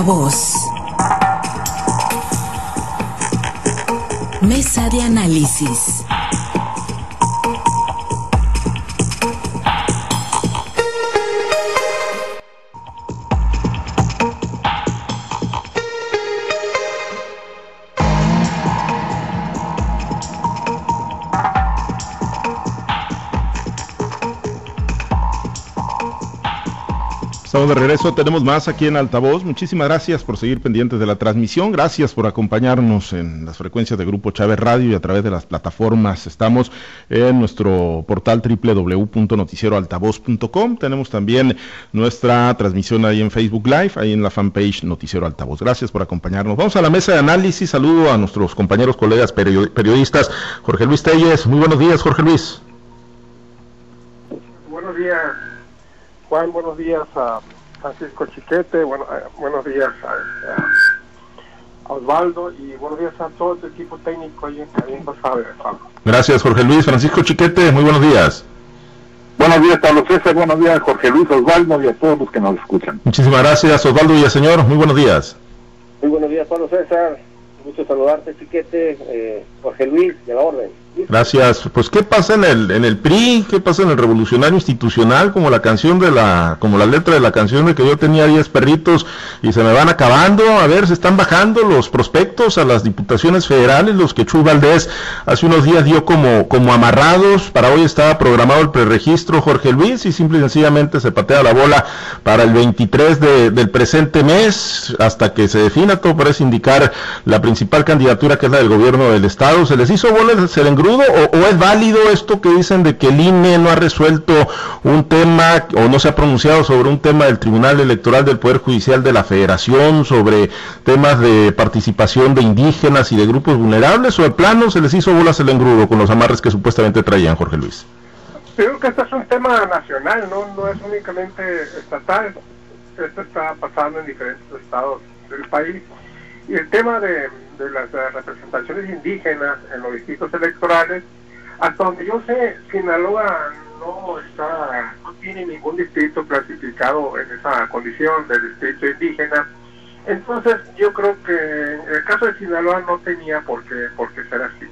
Altavoz. Mesa de análisis. Estamos de regreso, tenemos más aquí en Altavoz. Muchísimas gracias por seguir pendientes de la transmisión. Gracias por acompañarnos en las frecuencias de Grupo Chávez Radio y a través de las plataformas. Estamos en nuestro portal www.noticieroaltavoz.com. Tenemos también nuestra transmisión ahí en Facebook Live, ahí en la fanpage Noticiero Altavoz. Gracias por acompañarnos. Vamos a la mesa de análisis. Saludo a nuestros compañeros, colegas periodistas. Jorge Luis Telles. Muy buenos días, Jorge Luis. Buenos días. Juan, buenos días a Francisco Chiquete, bueno, eh, buenos días a, Osvaldo y buenos días a todo el equipo técnico ahí en Caliente Gracias, Jorge Luis. Francisco Chiquete, muy buenos días. Buenos días, Carlos César. Buenos días, Jorge Luis, Osvaldo y a todos los que nos escuchan. Muchísimas gracias, Osvaldo y señor. Muy buenos días. Muy buenos días, Pablo César. Mucho saludarte, Chiquete, eh, Jorge Luis, de la orden. Gracias. Pues qué pasa en el en el PRI, qué pasa en el revolucionario institucional, como la canción de la como la letra de la canción de que yo tenía 10 perritos y se me van acabando. A ver, se están bajando los prospectos a las diputaciones federales, los que Chu Valdés hace unos días dio como como amarrados. Para hoy estaba programado el preregistro Jorge Luis y simple y sencillamente se patea la bola para el 23 de, del presente mes hasta que se defina todo parece indicar la principal candidatura que es la del gobierno del estado. Se les hizo bola, se le o, es válido esto que dicen de que el INE no ha resuelto un tema o no se ha pronunciado sobre un tema del Tribunal Electoral del Poder Judicial de la Federación, sobre temas de participación de indígenas y de grupos vulnerables, o de plano se les hizo bolas el engrudo con los amarres que supuestamente traían, Jorge Luis? Creo que este es un tema nacional, no, no es únicamente estatal. Esto está pasando en diferentes estados del país. Y el tema de de las representaciones indígenas en los distritos electorales, hasta donde yo sé, Sinaloa no está, no tiene ningún distrito clasificado en esa condición de distrito indígena. Entonces yo creo que en el caso de Sinaloa no tenía por qué, por qué ser así.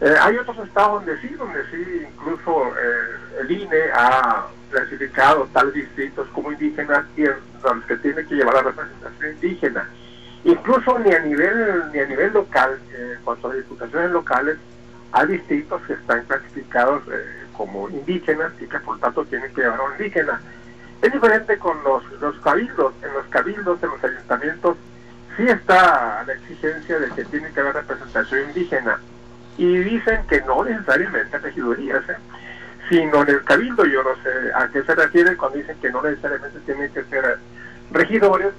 Eh, hay otros estados donde sí, donde sí, incluso eh, el INE ha clasificado tales distritos como indígenas y los que tiene que llevar la representación indígena incluso ni a nivel ni a nivel local eh, cuanto a diputaciones locales hay distritos que están clasificados eh, como indígenas y que por tanto tienen que llevar a un indígena. Es diferente con los, los cabildos. En los cabildos en los ayuntamientos sí está la exigencia de que tiene que haber representación indígena. Y dicen que no necesariamente regidurías sino en el cabildo yo no sé a qué se refiere cuando dicen que no necesariamente tienen que ser regidores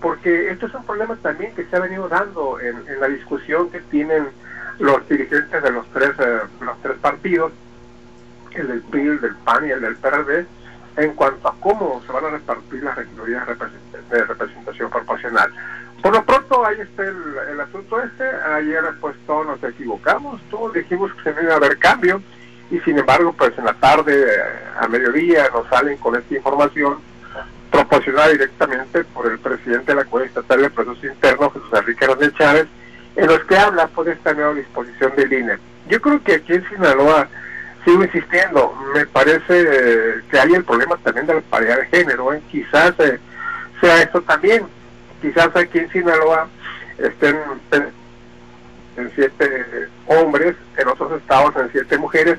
porque esto es un problema también que se ha venido dando en, la discusión que tienen los dirigentes de los tres, eh, los tres partidos, el del PRI, el del PAN y el del PRD, en cuanto a cómo se van a repartir las regidurías de representación proporcional. Por lo pronto ahí está el, asunto este, ayer pues todos nos equivocamos, todos dijimos que se iba a haber cambio y sin embargo pues en la tarde, a mediodía nos salen con esta información proporcionada directamente por el presidente de la Cueva Estatal de Procesos Internos, Jesús Enrique Hernández Chávez, en los que habla por esta nueva disposición del INE. Yo creo que aquí en Sinaloa, sigo insistiendo, me parece eh, que hay el problema también de la paridad de género, ¿eh? quizás eh, sea eso también, quizás aquí en Sinaloa estén en siete hombres, en otros estados en siete mujeres,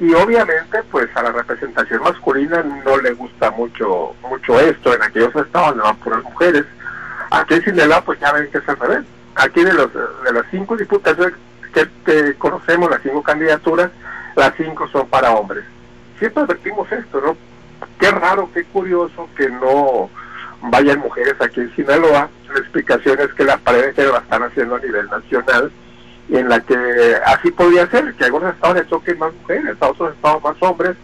y obviamente pues a la representación masculina no le gusta mucho mucho esto. En aquellos estados donde van por las mujeres. Aquí en Sinaloa pues ya ven que es al revés. Aquí de los de las cinco diputaciones que, conocemos las cinco candidaturas las cinco son para hombres. Siempre advertimos esto no qué raro qué curioso que no vayan mujeres aquí en Sinaloa. La explicación es que la pared de la están haciendo a nivel nacional en la que así podría ser, que algunos estados le toquen más mujeres, a otros estados más hombres,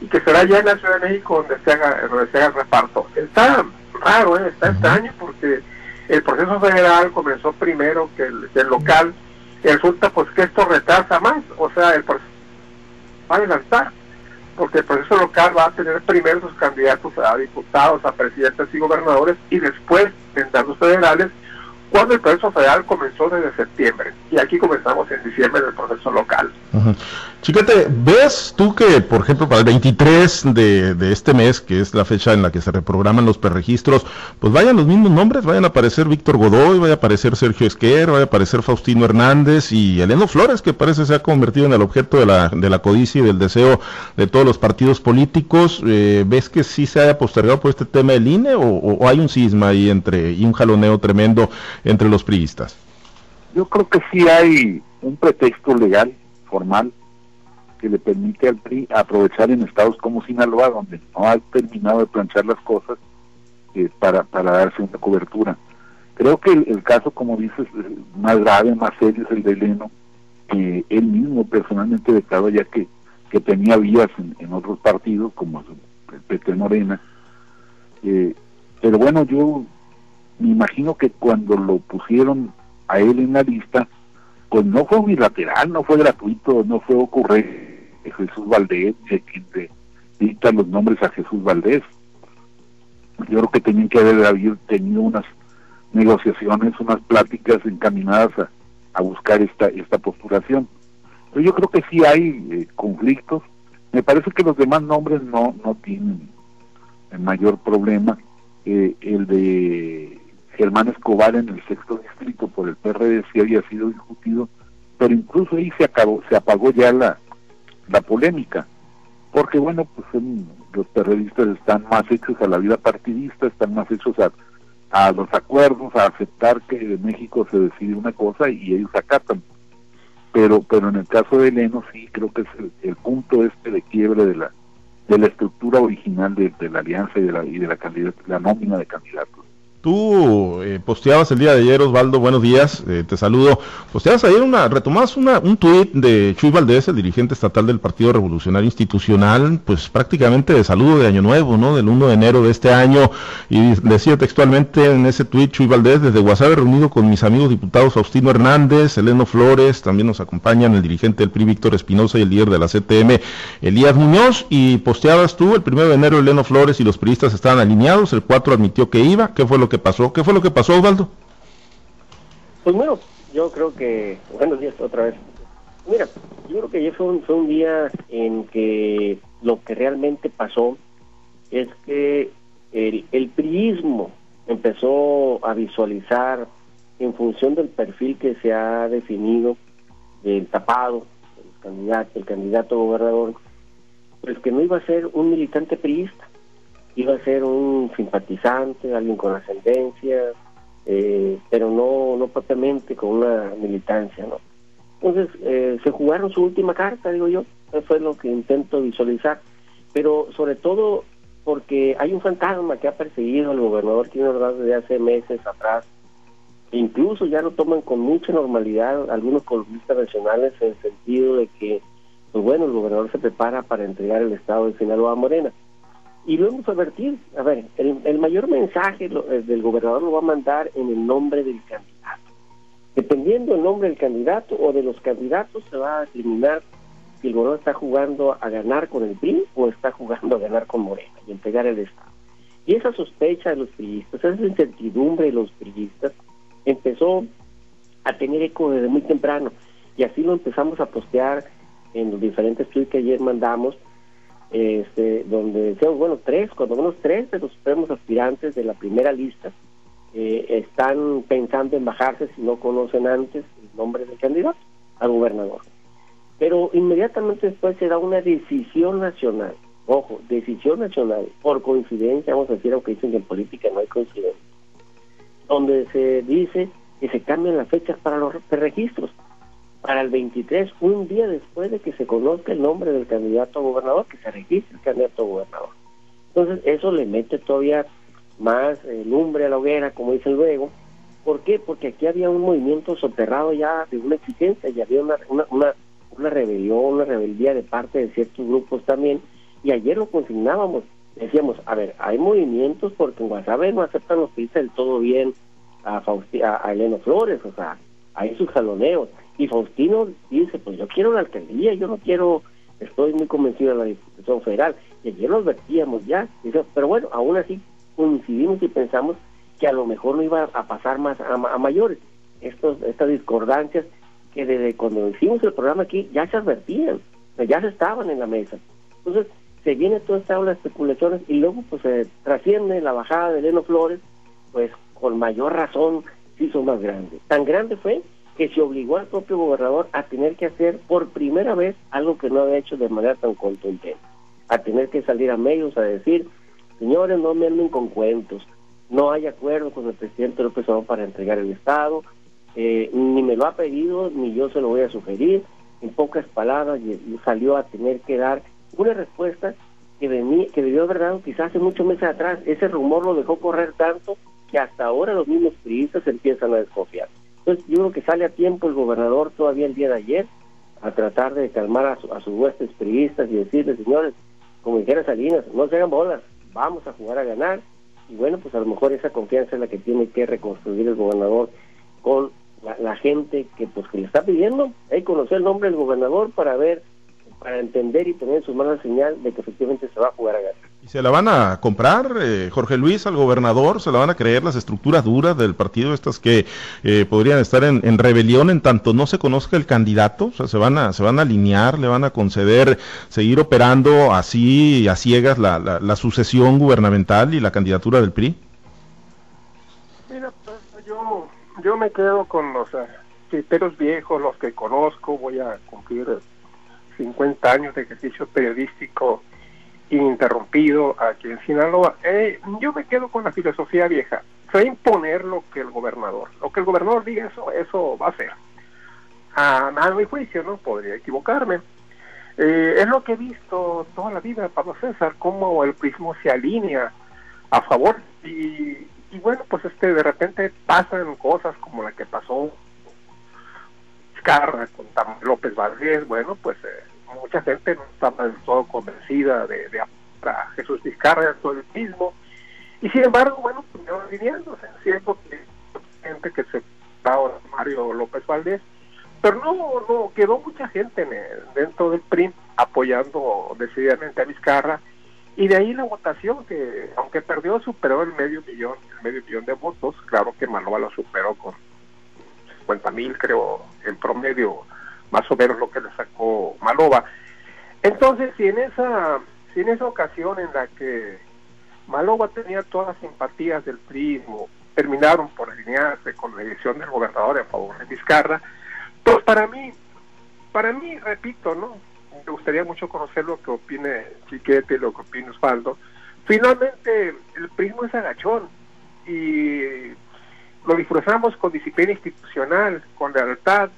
y que será ya en la Ciudad de México donde se haga, donde se haga el reparto. Está raro, ¿eh? está extraño porque el proceso federal comenzó primero que el, que el local, y resulta pues que esto retrasa más, o sea, el proceso va a adelantar. porque el proceso local va a tener primero sus candidatos a diputados, a presidentes y gobernadores, y después en datos federales, cuando el proceso federal comenzó desde septiembre. Y aquí comenzamos en diciembre del proceso local. Chiquete, ¿ves tú que, por ejemplo, para el 23 de, de, este mes, que es la fecha en la que se reprograman los perregistros, pues vayan los mismos nombres, vayan a aparecer Víctor Godoy, vaya a aparecer Sergio Esquer, vaya a aparecer Faustino Hernández y Eleno Flores, que parece se ha convertido en el objeto de la, de la codicia y del deseo de todos los partidos políticos? Eh, ¿Ves que sí se haya postergado por este tema del INE o, o, hay un cisma ahí entre, y un jaloneo tremendo entre los priistas? Yo creo que sí hay un pretexto legal, formal, que le permite al PRI aprovechar en estados como Sinaloa, donde no ha terminado de planchar las cosas, eh, para, para darse una cobertura. Creo que el, caso, como dices, más grave, más serio es el de Leno, que él mismo personalmente declaró ya que, que tenía vías en, otros partidos, como el PT Morena. Eh, pero bueno, yo me imagino que cuando lo pusieron a él en la lista, pues no fue unilateral, no fue gratuito, no fue ocurrente Jesús Valdés, quien le dicta los nombres a Jesús Valdés. Yo creo que tenían que haber tenido unas negociaciones, unas pláticas encaminadas a, buscar esta, esta postulación. Pero yo creo que sí hay eh, conflictos. Me parece que los demás nombres no, no tienen el mayor problema. Eh, el de Germán Escobar en el sexto distrito por el PRD sí había sido discutido, pero incluso ahí se acabó, se apagó ya la, la polémica, porque bueno, pues los periodistas están más hechos a la vida partidista, están más hechos a, a los acuerdos, a aceptar que en México se decide una cosa y ellos acatan. Pero, pero en el caso de Leno sí creo que es el, punto este de quiebre de la de la estructura original de, la alianza y de la y de la, la nómina de candidatos. Tú eh, posteabas el día de ayer, Osvaldo, buenos días, eh, te saludo. Posteabas ayer una, retomabas una, un tuit de Chuy Valdés, el dirigente estatal del Partido Revolucionario Institucional, pues prácticamente de saludo de Año Nuevo, ¿no? Del 1 de enero de este año. Y decía textualmente en ese tuit Chuy Valdés, desde WhatsApp reunido con mis amigos diputados Faustino Hernández, Eleno Flores, también nos acompañan el dirigente del PRI Víctor Espinosa y el líder de la CTM, Elías Muñoz. Y posteabas tú, el 1 de enero Eleno Flores y los priistas estaban alineados, el 4 admitió que iba. ¿Qué fue lo que pasó? ¿Qué fue lo que pasó, Osvaldo? Pues bueno, yo creo que, buenos días otra vez. Mira, yo creo que ayer fue un, día en que lo que realmente pasó es que el, el priismo empezó a visualizar en función del perfil que se ha definido del tapado, el candidato, el candidato gobernador, pues que no iba a ser un militante priista, iba a ser un simpatizante, alguien con ascendencia, eh, pero no, no propiamente con una militancia, ¿no? Entonces, eh, se jugaron su última carta, digo yo, eso es lo que intento visualizar, pero sobre todo porque hay un fantasma que ha perseguido al gobernador Quino Ordaz desde hace meses atrás, incluso ya lo toman con mucha normalidad algunos columnistas nacionales en el sentido de que, pues bueno, el gobernador se prepara para entregar el estado de Sinaloa a Morena y lo hemos advertido. A ver, el, mayor mensaje eh, del gobernador lo va a mandar en el nombre del candidato. Dependiendo del nombre del candidato o de los candidatos, se va a determinar si el gobernador está jugando a ganar con el PRI o está jugando a ganar con Morena y entregar el Estado. Y esa sospecha de los priistas, esa incertidumbre de los priistas, empezó a tener eco desde muy temprano. Y así lo empezamos a postear en los diferentes tweets que ayer mandamos, este, donde decíamos, bueno, tres, cuando menos tres de los supremos aspirantes de la primera lista eh, están pensando en bajarse si no conocen antes el nombre del candidato al gobernador. Pero inmediatamente después se da una decisión nacional, ojo, decisión nacional, por coincidencia, vamos a decir, aunque dicen que en política no hay coincidencia, donde se dice que se cambian las fechas para los registros para el 23, un día después de que se conozca el nombre del candidato a gobernador, que se registre el candidato a gobernador. Entonces, eso le mete todavía más eh, lumbre a la hoguera, como dice luego. ¿Por qué? Porque aquí había un movimiento soterrado ya de una exigencia, y había una, una, una, rebelión, una rebeldía de parte de ciertos grupos también, y ayer lo consignábamos, decíamos, a ver, hay movimientos porque en Guasave no aceptan los pistas del todo bien a, a, a Eleno Flores, o sea, hay sus jaloneos, y Faustino dice, pues yo quiero la alcaldía, yo no quiero estoy muy convencido de la Diputación Federal, y ayer lo advertíamos ya, pero bueno, aún así coincidimos y pensamos que a lo mejor no iba a pasar más a, mayores. Estos, estas discordancias que desde cuando hicimos el programa aquí ya se advertían, ya se estaban en la mesa. Entonces, se viene toda esta ola de especulaciones y luego pues se trasciende la bajada de Leno Flores, pues con mayor razón se hizo más grande. Tan grande fue que se obligó al propio gobernador a tener que hacer por primera vez algo que no había hecho de manera tan contundente, a tener que salir a medios a decir, señores, no me anden con cuentos, no hay acuerdo con el presidente López Obrador para entregar el Estado, eh, ni me lo ha pedido, ni yo se lo voy a sugerir, en pocas palabras salió a tener que dar una respuesta que, venía, que debió haber dado quizás hace muchos meses atrás. Ese rumor lo dejó correr tanto que hasta ahora los mismos periodistas empiezan a desconfiar. Entonces yo creo que sale a tiempo el gobernador todavía el día de ayer a tratar de calmar a, sus huestes periodistas y decirles, señores, como dijera Salinas, no se hagan bolas, vamos a jugar a ganar. Y bueno, pues a lo mejor esa confianza es la que tiene que reconstruir el gobernador con la, gente que pues que le está pidiendo. Hay que conocer el nombre del gobernador para ver para entender y tener en sus manos señal de que efectivamente se va a jugar a ganar. ¿Y se la van a comprar, eh, Jorge Luis, al gobernador? ¿Se la van a creer las estructuras duras del partido, estas que eh, podrían estar en, rebelión en tanto no se conozca el candidato? O sea, ¿se van, a, ¿se van a alinear, le van a conceder seguir operando así a ciegas la, la, sucesión gubernamental y la candidatura del PRI? Mira, pues, yo, yo me quedo con los eh, criterios viejos, los que conozco, voy a cumplir 50 años de ejercicio periodístico ininterrumpido aquí en Sinaloa. Eh, yo me quedo con la filosofía vieja. A imponer lo que el gobernador, lo que el gobernador diga, eso, eso va a ser. A, a mi juicio, ¿no? Podría equivocarme. Eh, es lo que he visto toda la vida, Pablo César, cómo el prismo se alinea a favor y, y bueno, pues este de repente pasan cosas como la que pasó Vizcarra, con López Valdés, bueno, pues eh, mucha gente no estaba del todo convencida de, de a Jesús Vizcarra, todo el mismo, y sin embargo, bueno, pues alineándose, siento que gente que se ahora Mario López Valdés, pero no, no quedó mucha gente en dentro del PRI apoyando decididamente a Vizcarra, y de ahí la votación que, aunque perdió, superó el medio millón, el medio millón de votos, claro que Maloa lo superó con 50 mil, creo, en promedio, más o menos lo que le sacó Maloba. Entonces, si en esa, si en esa ocasión en la que Maloba tenía todas las simpatías del prismo, terminaron por alinearse con la elección del gobernador en favor de Vizcarra, pues para mí, para mí, repito, ¿no? Me gustaría mucho conocer lo que opine Chiquete, lo que opine Osvaldo. Finalmente, el prismo es agachón y lo disfrutamos con disciplina institucional, con lealtad,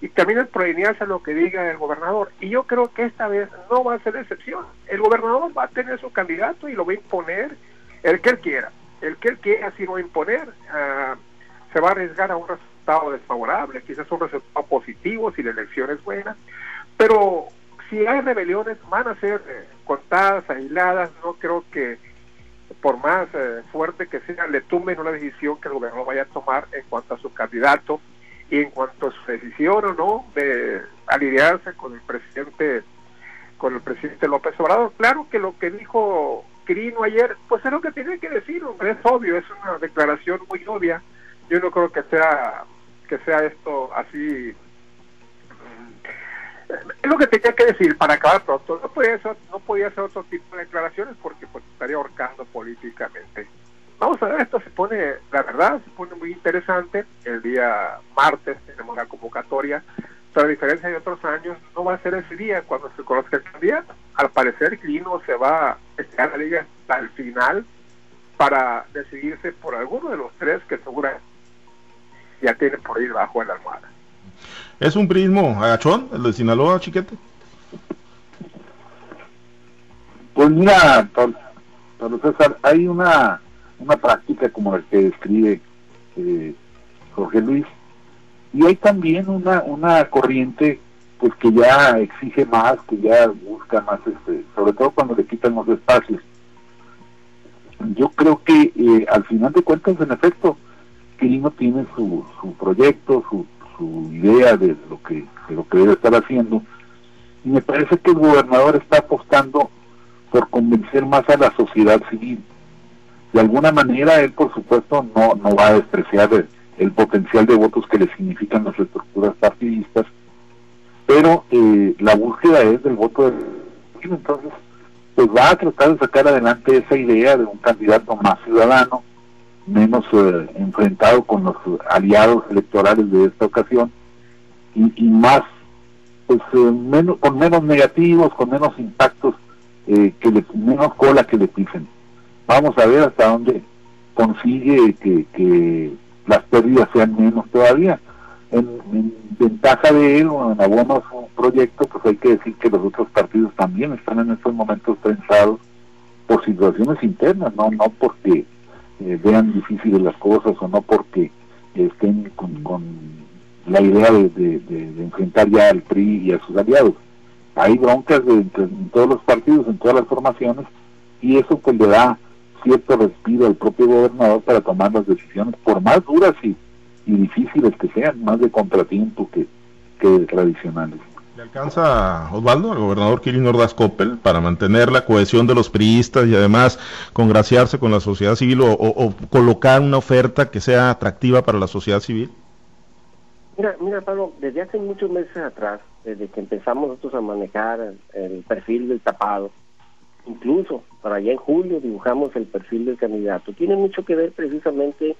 y también alinearse a lo que diga el gobernador. Y yo creo que esta vez no va a ser excepción. El gobernador va a tener su candidato y lo va a imponer el que él quiera. El que él quiera, si lo va a imponer, ah, se va a arriesgar a un resultado desfavorable, quizás un resultado positivo si la elección es buena. Pero si hay rebeliones, van a ser eh, contadas, aisladas. No creo que por más eh, fuerte que sea, le tumben una decisión que el gobierno vaya a tomar en cuanto a su candidato y en cuanto a su decisión o no de alinearse con el presidente con el presidente López Obrador. Claro que lo que dijo Quirino ayer, pues es lo que tiene que decir, es obvio, es una declaración muy obvia. Yo no creo que sea que sea esto así es lo que tenía que decir para acabar pronto. No podía ser, no podía hacer otro tipo de declaraciones porque pues estaría ahorcando políticamente. Vamos a ver, esto se pone, la verdad, se pone muy interesante. El día martes tenemos la convocatoria, pero a diferencia de otros años, no va a ser ese día cuando se conozca el candidato. Al parecer, Clino se va a estar la liga hasta el final para decidirse por alguno de los tres que seguramente ya tiene por ir bajo la almohada. ¿Es un prismo agachón, el de Sinaloa, chiquete? Pues mira, Pablo César, hay una, una práctica como la que describe eh, Jorge Luis, y hay también una, una corriente pues que ya exige más, que ya busca más, este, sobre todo cuando le quitan los espacios. Yo creo que eh, al final de cuentas, en efecto, Quirino tiene su, su proyecto, su, su idea de lo que de lo que debe estar haciendo Y me parece que el gobernador está apostando por convencer más a la sociedad civil. De alguna manera, él, por supuesto, no, no va a despreciar el, potencial de votos que le significan las estructuras partidistas, pero eh, la búsqueda es del voto del entonces pues va a tratar de sacar adelante esa idea de un candidato más ciudadano, menos eh, enfrentado con los aliados electorales de esta ocasión y, más pues eh, menos con menos negativos con menos impactos eh, que le, menos cola que le pisen. Vamos a ver hasta dónde consigue que, las pérdidas sean menos todavía. En, ventaja de él o en abono a su proyecto pues hay que decir que los otros partidos también están en estos momentos pensados por situaciones internas no no porque eh, vean difíciles las cosas o no porque estén con, la idea de, enfrentar ya al PRI y a sus aliados. Hay broncas en todos los partidos, en todas las formaciones, y eso pues le da cierto respiro al propio gobernador para tomar las decisiones, por más duras y, difíciles que sean, más de contratiempo que, que tradicionales. ¿Le alcanza, Osvaldo, al gobernador Kirin Ordaz Coppel para mantener la cohesión de los priistas y además congraciarse con la sociedad civil o, colocar una oferta que sea atractiva para la sociedad civil? Mira, mira, Pablo, desde hace muchos meses atrás, desde que empezamos nosotros a manejar el, perfil del tapado, incluso para allá en julio dibujamos el perfil del candidato, tiene mucho que ver precisamente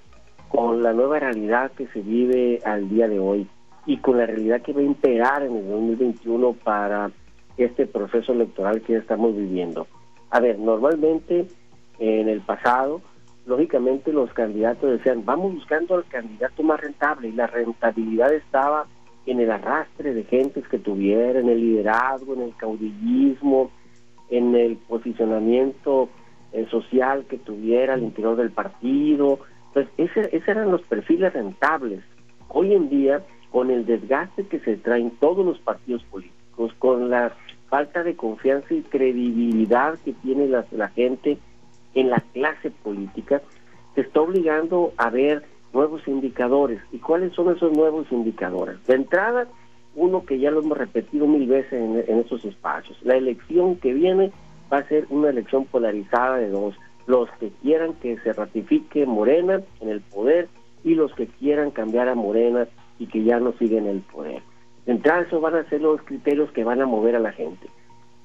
con la nueva realidad que se vive al día de hoy y con la realidad que va a imperar en el 2021 para este proceso electoral que estamos viviendo. A ver, normalmente en el pasado, lógicamente los candidatos decían, vamos buscando al candidato más rentable y la rentabilidad estaba en el arrastre de gentes que tuviera, en el liderazgo, en el caudillismo, en el posicionamiento eh, social que tuviera al interior del partido. Entonces, ese, esos eran los perfiles rentables. Hoy en día con el desgaste que se traen todos los partidos políticos, con la falta de confianza y credibilidad que tiene la, gente en la clase política, se está obligando a ver nuevos indicadores. ¿Y cuáles son esos nuevos indicadores? De entrada, uno que ya lo hemos repetido mil veces en, estos espacios, la elección que viene va a ser una elección polarizada de dos, los que quieran que se ratifique Morena en el poder y los que quieran cambiar a Morena y que ya no siguen el poder. De entrada, esos van a ser los criterios que van a mover a la gente.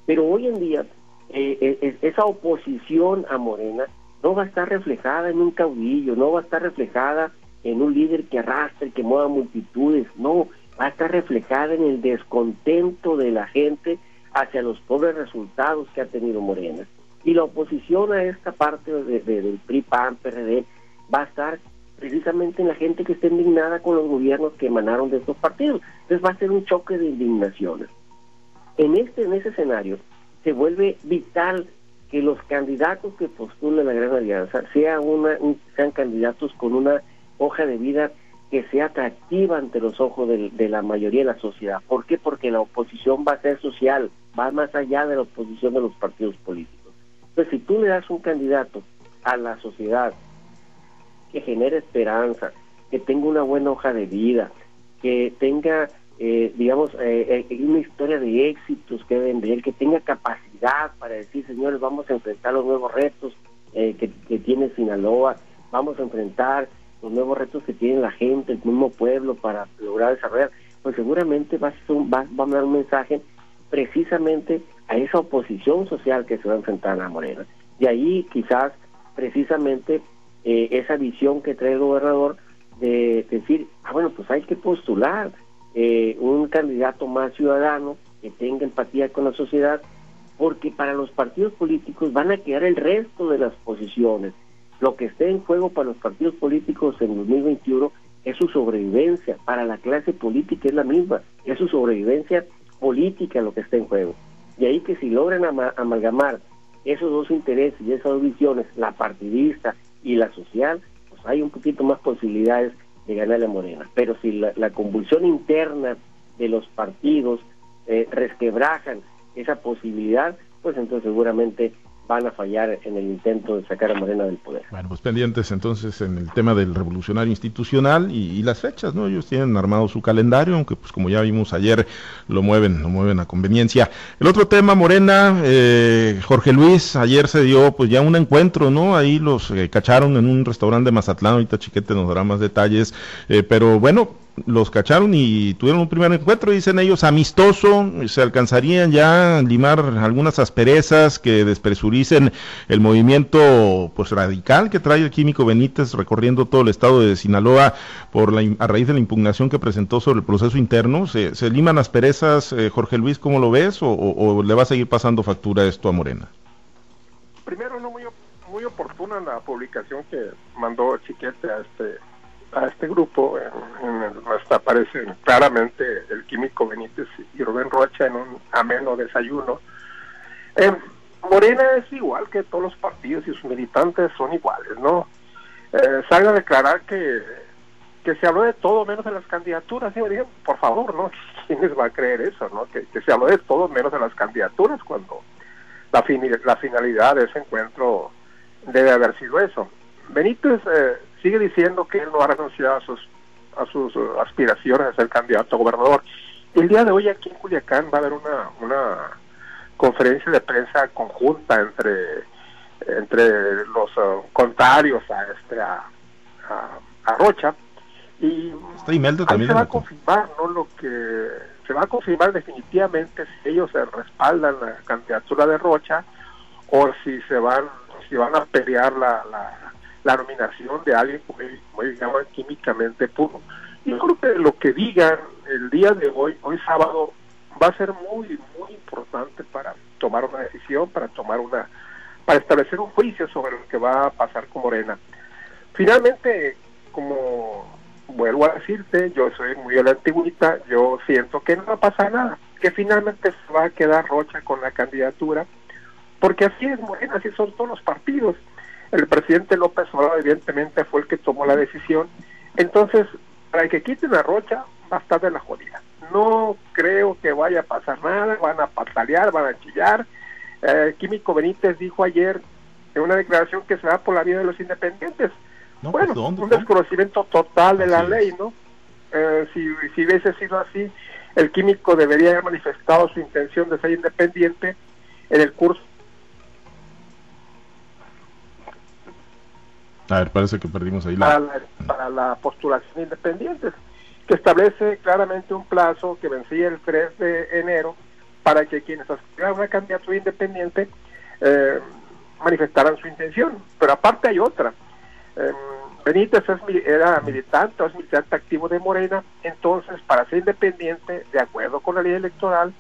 Pero hoy en día, eh, eh, esa oposición a Morena no va a estar reflejada en un caudillo, no va a estar reflejada en un líder que arrastre, que mueva multitudes, no, va a estar reflejada en el descontento de la gente hacia los pobres resultados que ha tenido Morena. Y la oposición a esta parte del PRI, PAN, PRD, va a estar precisamente en la gente que está indignada con los gobiernos que emanaron de estos partidos. Entonces va a ser un choque de indignaciones. En este, en ese escenario, se vuelve vital que los candidatos que postulen la Gran Alianza sea una, sean candidatos con una hoja de vida que sea atractiva ante los ojos de, de, la mayoría de la sociedad. ¿Por qué? Porque la oposición va a ser social, va más allá de la oposición de los partidos políticos. Entonces, si tú le das un candidato a la sociedad que genere esperanza, que tenga una buena hoja de vida, que tenga, eh, digamos, eh, eh, una historia de éxitos que vender, que tenga capacidad para decir, señores, vamos a enfrentar los nuevos retos que, tiene Sinaloa, vamos a enfrentar los nuevos retos que tiene la gente, el mismo pueblo para lograr desarrollar, pues seguramente va a, va, a dar un mensaje precisamente a esa oposición social que se va a enfrentar a Morena. De ahí quizás precisamente eh, esa visión que trae el gobernador de decir, ah, bueno, pues hay que postular eh, un candidato más ciudadano que tenga empatía con la sociedad, porque para los partidos políticos van a quedar el resto de las posiciones. Lo que esté en juego para los partidos políticos en 2021 es su sobrevivencia, para la clase política es la misma, es su sobrevivencia política lo que está en juego. Y ahí que si logran amalgamar esos dos intereses y esas dos visiones, la partidista y la social, pues hay un poquito más posibilidades de ganar la Morena. Pero si la, convulsión interna de los partidos eh, resquebrajan esa posibilidad, pues entonces seguramente van a fallar en el intento de sacar a Morena del poder. Bueno, pues pendientes entonces en el tema del revolucionario institucional y, las fechas, ¿no? Ellos tienen armado su calendario, aunque pues como ya vimos ayer, lo mueven, lo mueven a conveniencia. El otro tema, Morena, eh, Jorge Luis, ayer se dio pues ya un encuentro, ¿no? Ahí los eh, cacharon en un restaurante de Mazatlán, ahorita Chiquete nos dará más detalles, eh, pero bueno, los cacharon y tuvieron un primer encuentro, dicen ellos, amistoso, se alcanzarían ya a limar algunas asperezas que despresuricen el movimiento pues radical que trae el químico Benítez recorriendo todo el estado de Sinaloa por la, a raíz de la impugnación que presentó sobre el proceso interno. ¿Se, liman asperezas, eh, Jorge Luis, cómo lo ves, o, le va a seguir pasando factura esto a Morena? Primero, no muy oportuna la publicación que mandó Chiquete a este a este grupo, en, el, hasta aparecen claramente el químico Benítez y Rubén Rocha en un ameno desayuno. Eh, Morena es igual que todos los partidos y sus militantes son iguales, ¿no? Eh, sale a declarar que, que se habló de todo menos de las candidaturas. Y me dije, por favor, ¿no? ¿Quién les va a creer eso, no? Que, se habló de todo menos de las candidaturas cuando la, la finalidad de ese encuentro debe haber sido eso. Benítez eh, sigue diciendo que él no ha renunciado a sus, a sus uh, aspiraciones a ser candidato a gobernador. El día de hoy aquí en Culiacán va a haber una, una conferencia de prensa conjunta entre, entre los uh, contrarios a, este, a, Rocha y ahí se va a confirmar ¿no? lo que se va a confirmar definitivamente si ellos se respaldan la candidatura de Rocha o si se van si van a pelear la, la la nominación de alguien como ellos llaman químicamente puro. Yo creo que lo que digan el día de hoy, hoy sábado, va a ser muy, muy importante para tomar una decisión, para tomar una, para establecer un juicio sobre lo que va a pasar con Morena. Finalmente, como vuelvo a decirte, yo soy muy a la antigüita, yo siento que no va a pasar nada, que finalmente se va a quedar Rocha con la candidatura, porque así es Morena, así son todos los partidos el presidente López Obrador evidentemente fue el que tomó la decisión. Entonces, para que quiten a Rocha, va a estar de la jodida. No creo que vaya a pasar nada, van a patalear, van a chillar. Eh, Químico Benítez dijo ayer en una declaración que se va por la vía de los independientes. Pues, bueno, un desconocimiento total de la ley, ¿no? Eh, si, si hubiese sido así, el químico debería haber manifestado su intención de ser independiente en el curso A ver, parece que perdimos ahí la... Para, la, postulación independiente, que establece claramente un plazo que vencía el 3 de enero para que quienes aspiraran a una candidatura independiente eh, manifestaran su intención. Pero aparte hay otra. Eh, Benítez era militante es militante activo de Morena, entonces para ser independiente, de acuerdo con la ley electoral,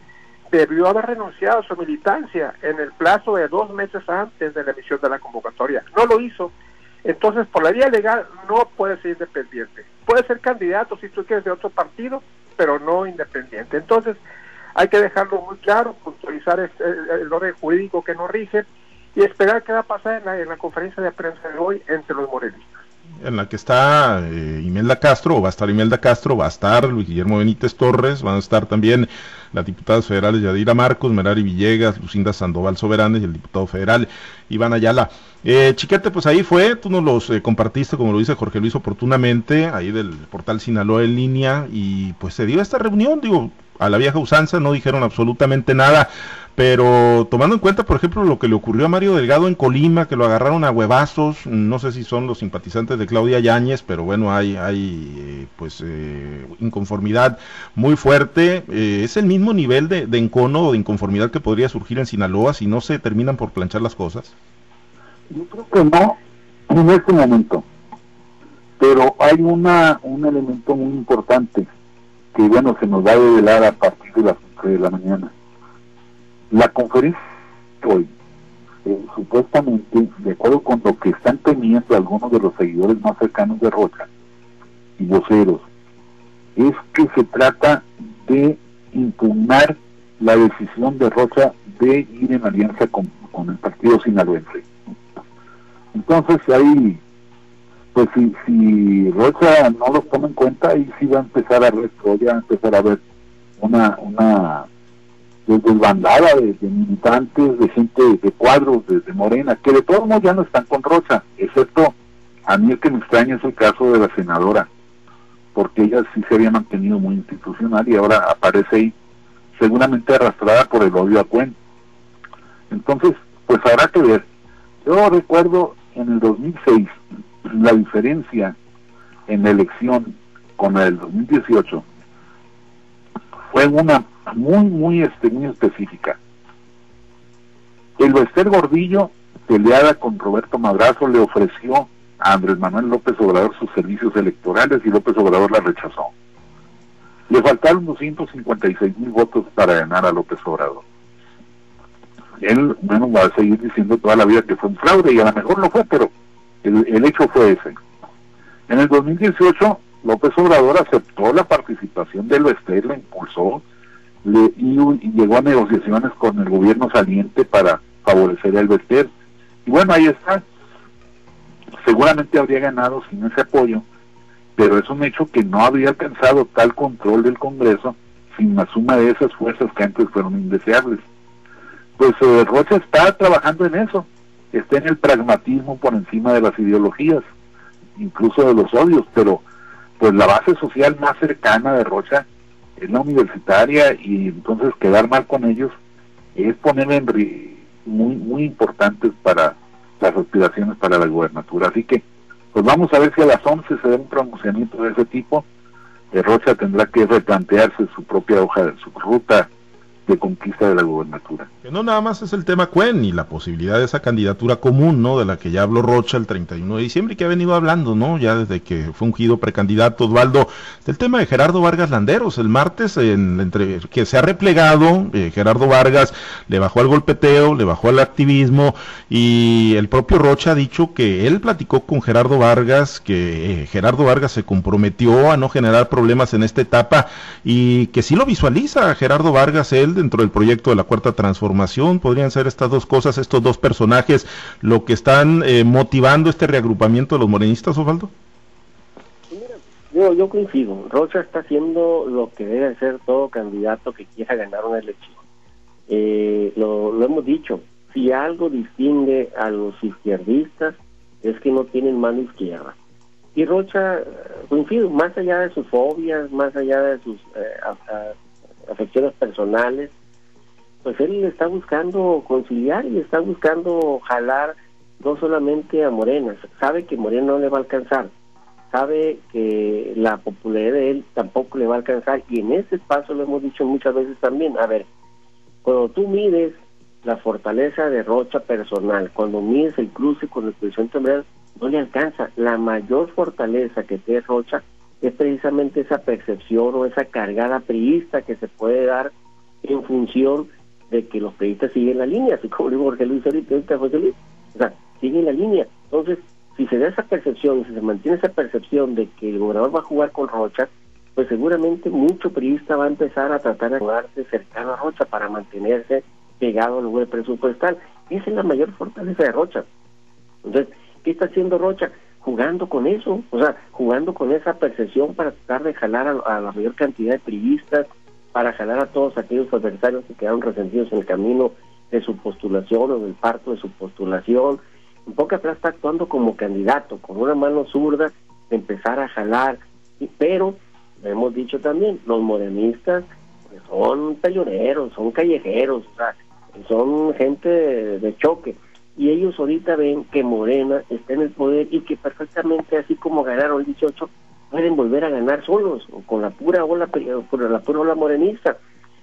debió haber renunciado a su militancia en el plazo de dos meses antes de la emisión de la convocatoria. No lo hizo entonces, por la vía legal no puede ser independiente. Puede ser candidato si tú quieres de otro partido, pero no independiente. Entonces, hay que dejarlo muy claro, puntualizar este, el, orden jurídico que nos rige y esperar qué va a pasar en la, conferencia de prensa de hoy entre los morelistas en la que está eh, Imelda Castro, o va a estar Imelda Castro, va a estar Luis Guillermo Benítez Torres, van a estar también las diputadas federales Yadira Marcos, Merari Villegas, Lucinda Sandoval Soberanes y el diputado federal Iván Ayala. Eh, Chiquete, pues ahí fue, tú nos los eh, compartiste, como lo dice Jorge Luis oportunamente, ahí del portal Sinaloa en línea, y pues se dio esta reunión, digo, a la vieja usanza, no dijeron absolutamente nada, pero tomando en cuenta, por ejemplo, lo que le ocurrió a Mario Delgado en Colima, que lo agarraron a huevazos, no sé si son los simpatizantes de Claudia Yáñez, pero bueno, hay, hay eh, pues eh, inconformidad muy fuerte. Eh, ¿Es el mismo nivel de, de encono o de inconformidad que podría surgir en Sinaloa si no se terminan por planchar las cosas? Yo creo que no en este momento, pero hay una un elemento muy importante que bueno se nos va a revelar a partir de las 5 de la mañana la conferencia hoy, eh, supuestamente, de acuerdo con lo que están teniendo algunos de los seguidores más cercanos de Rocha y voceros, es que se trata de impugnar la decisión de Rocha de ir en alianza con, el partido sinaloense. Entonces ahí, pues si, si Rocha no los toma en cuenta, ahí sí va a empezar a ver, va empezar a ver una, una desbandada de, militantes, de gente de cuadros de, Morena, que de todos modos ya no están con Rocha, excepto a mí el que me extraña es el caso de la senadora, porque ella sí se había mantenido muy institucional y ahora aparece ahí seguramente arrastrada por el odio a Cuen. Entonces, pues habrá que ver. Yo recuerdo en el 2006 la diferencia en la elección con el 2018 fue una muy, muy, este, muy específica. El Bester Gordillo, peleada con Roberto Madrazo, le ofreció a Andrés Manuel López Obrador sus servicios electorales y López Obrador la rechazó. Le faltaron 256 mil votos para ganar a López Obrador. Él, bueno, va a seguir diciendo toda la vida que fue un fraude y a lo mejor no fue, pero el, hecho fue ese. En el 2018, López Obrador aceptó la participación del Bester, la impulsó le, y, llegó a negociaciones con el gobierno saliente para favorecer al Bester. Y bueno, ahí está. Seguramente habría ganado sin ese apoyo, pero es un hecho que no habría alcanzado tal control del Congreso sin la suma de esas fuerzas que antes fueron indeseables. Pues eh, Rocha está trabajando en eso, está en el pragmatismo por encima de las ideologías, incluso de los odios, pero pues la base social más cercana de Rocha es la universitaria y entonces quedar mal con ellos es poner en muy muy importantes para las aspiraciones para la gubernatura. Así que pues vamos a ver si a las 11 se da un pronunciamiento de ese tipo. Eh, Rocha tendrá que replantearse su propia hoja, su ruta de conquista de la gubernatura. No nada más es el tema Cuen y la posibilidad de esa candidatura común, ¿no? De la que ya habló Rocha el 31 de diciembre y que ha venido hablando, ¿no? Ya desde que fue ungido precandidato Osvaldo, del tema de Gerardo Vargas Landeros. El martes, en, entre que se ha replegado, eh, Gerardo Vargas le bajó al golpeteo, le bajó al activismo y el propio Rocha ha dicho que él platicó con Gerardo Vargas, que eh, Gerardo Vargas se comprometió a no generar problemas en esta etapa y que sí lo visualiza Gerardo Vargas, él dentro del proyecto de la Cuarta Transformación. ¿Podrían ser estas dos cosas, estos dos personajes, lo que están eh, motivando este reagrupamiento de los morenistas, Osvaldo? Yo, yo coincido. Rocha está haciendo lo que debe ser todo candidato que quiera ganar una elección. Eh, lo, lo hemos dicho. Si algo distingue a los izquierdistas es que no tienen mano izquierda. Y Rocha, coincido, más allá de sus fobias, más allá de sus eh, afecciones personales, pues él está buscando conciliar y está buscando jalar no solamente a Morena, sabe que Morena no le va a alcanzar, sabe que la popularidad de él tampoco le va a alcanzar y en ese paso lo hemos dicho muchas veces también, a ver, cuando tú mides la fortaleza de Rocha personal, cuando mides el cruce con el presidente no le alcanza. La mayor fortaleza que tiene Rocha es precisamente esa percepción o esa cargada priista que se puede dar en función de que los priistas siguen la línea, así como dijo Jorge Luis ahorita, José Luis, o sea, siguen la línea. Entonces, si se da esa percepción, si se mantiene esa percepción de que el gobernador va a jugar con Rocha, pues seguramente mucho priista va a empezar a tratar de jugarse cercano a Rocha para mantenerse pegado al lugar presupuestal. Esa es la mayor fortaleza de Rocha. Entonces, ¿qué está haciendo Rocha? jugando con eso, o sea, jugando con esa percepción para tratar de jalar a, la mayor cantidad de privistas, para jalar a todos aquellos adversarios que quedaron resentidos en el camino de su postulación o del parto de su postulación. En poca atrás está actuando como candidato, con una mano zurda, de empezar a jalar, pero, lo hemos dicho también, los morenistas pues, son peleoneros, son callejeros, son gente de choque y ellos ahorita ven que Morena está en el poder y que perfectamente así como ganaron el 18 pueden volver a ganar solos o con la pura ola por la pura ola morenista.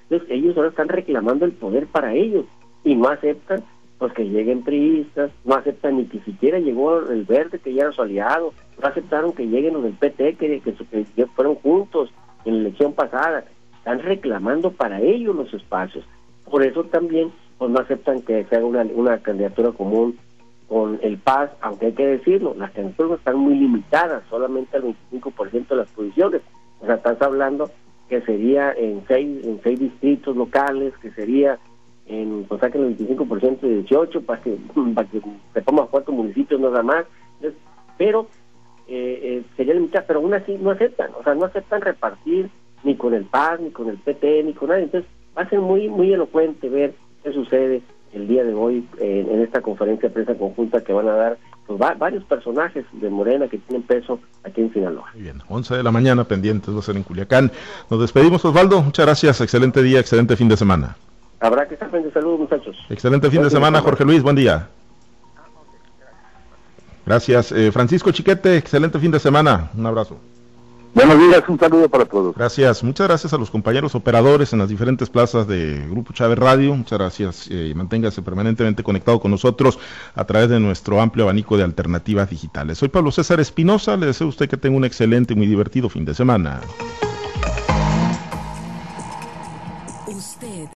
Entonces ellos ahora están reclamando el poder para ellos y no aceptan pues que lleguen priistas no aceptan ni que siquiera llegó el verde que ya era su aliado no aceptaron que lleguen los del PT que, que, que fueron juntos en la elección pasada. Están reclamando para ellos los espacios. Por eso también pues no aceptan que se haga una, una candidatura común con el PAS, aunque hay que decirlo, las candidaturas están muy limitadas, solamente al 25% de las posiciones. O sea, estás hablando que sería en seis, en seis distritos locales, que sería en, pues saquen el 25% de 18 para que, para que sepamos cuántos municipios nada más. pero eh, eh, sería limitada, pero aún así no aceptan, o sea, no aceptan repartir ni con el PAS, ni con el PT, ni con nadie. Entonces, va a ser muy, muy elocuente ver qué sucede el día de hoy en, en esta conferencia de prensa conjunta que van a dar pues, va, varios personajes de Morena que tienen peso aquí en Sinaloa. Muy bien, 11 de la mañana pendientes va a ser en Culiacán. Nos despedimos, Osvaldo. Muchas gracias. Excelente día, excelente fin de semana. Habrá que estar de salud, muchachos. Excelente fin de semana, Jorge Luis. Buen día. Gracias. Eh, Francisco Chiquete, excelente fin de semana. Un abrazo. Buenos días, un saludo para todos. Gracias, muchas gracias a los compañeros operadores en las diferentes plazas de Grupo Chávez Radio. Muchas gracias eh, y manténgase permanentemente conectado con nosotros a través de nuestro amplio abanico de alternativas digitales. Soy Pablo César Espinosa, le deseo a usted que tenga un excelente y muy divertido fin de semana.